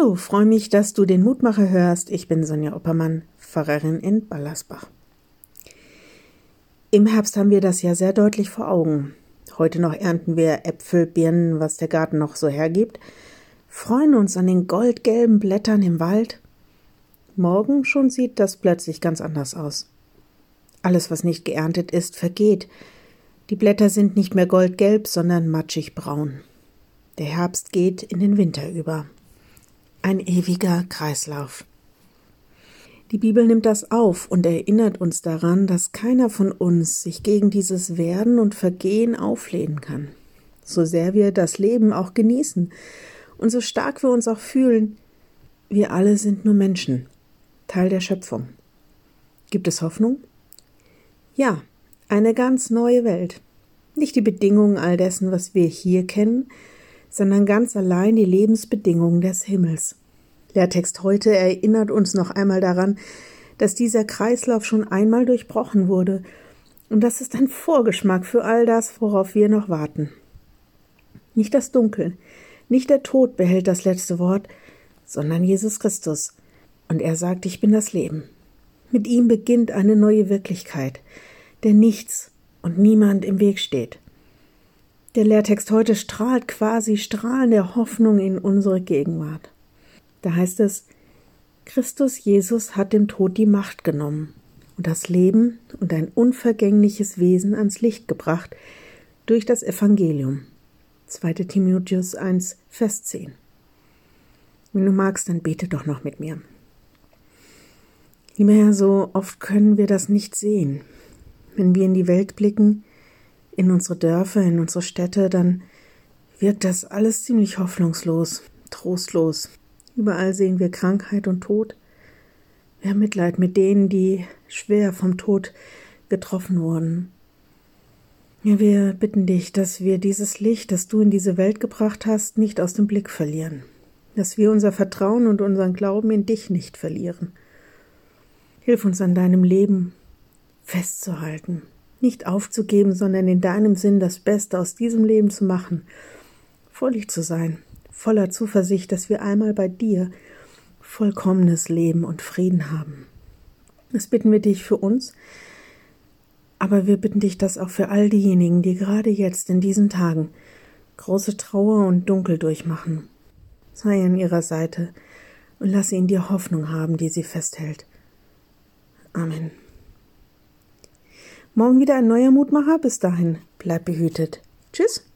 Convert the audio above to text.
Hallo, freue mich, dass du den Mutmacher hörst. Ich bin Sonja Oppermann, Pfarrerin in Ballersbach. Im Herbst haben wir das ja sehr deutlich vor Augen. Heute noch ernten wir Äpfel, Birnen, was der Garten noch so hergibt, freuen uns an den goldgelben Blättern im Wald. Morgen schon sieht das plötzlich ganz anders aus. Alles, was nicht geerntet ist, vergeht. Die Blätter sind nicht mehr goldgelb, sondern matschig braun. Der Herbst geht in den Winter über. Ein ewiger Kreislauf. Die Bibel nimmt das auf und erinnert uns daran, dass keiner von uns sich gegen dieses Werden und Vergehen auflehnen kann. So sehr wir das Leben auch genießen und so stark wir uns auch fühlen, wir alle sind nur Menschen, Teil der Schöpfung. Gibt es Hoffnung? Ja, eine ganz neue Welt. Nicht die Bedingungen all dessen, was wir hier kennen, sondern ganz allein die Lebensbedingungen des Himmels. Lehrtext heute erinnert uns noch einmal daran, dass dieser Kreislauf schon einmal durchbrochen wurde, und das ist ein Vorgeschmack für all das, worauf wir noch warten. Nicht das Dunkel, nicht der Tod behält das letzte Wort, sondern Jesus Christus. Und er sagt, ich bin das Leben. Mit ihm beginnt eine neue Wirklichkeit, der nichts und niemand im Weg steht. Der Lehrtext heute strahlt quasi Strahlen der Hoffnung in unsere Gegenwart. Da heißt es, Christus Jesus hat dem Tod die Macht genommen und das Leben und ein unvergängliches Wesen ans Licht gebracht durch das Evangelium. 2. Timotheus 1, Vers 10. Wenn du magst, dann bete doch noch mit mir. Lieber Herr, so oft können wir das nicht sehen. Wenn wir in die Welt blicken, in unsere Dörfer, in unsere Städte, dann wirkt das alles ziemlich hoffnungslos, trostlos. Überall sehen wir Krankheit und Tod. Wir haben Mitleid mit denen, die schwer vom Tod getroffen wurden. Ja, wir bitten dich, dass wir dieses Licht, das du in diese Welt gebracht hast, nicht aus dem Blick verlieren. Dass wir unser Vertrauen und unseren Glauben in dich nicht verlieren. Hilf uns an deinem Leben festzuhalten, nicht aufzugeben, sondern in deinem Sinn das Beste aus diesem Leben zu machen, fröhlich zu sein, voller Zuversicht, dass wir einmal bei dir vollkommenes Leben und Frieden haben. Das bitten wir dich für uns, aber wir bitten dich das auch für all diejenigen, die gerade jetzt in diesen Tagen große Trauer und Dunkel durchmachen. Sei an ihrer Seite und lass ihnen die Hoffnung haben, die sie festhält. Amen. Morgen wieder ein neuer Mutmacher. Bis dahin, bleib behütet. Tschüss.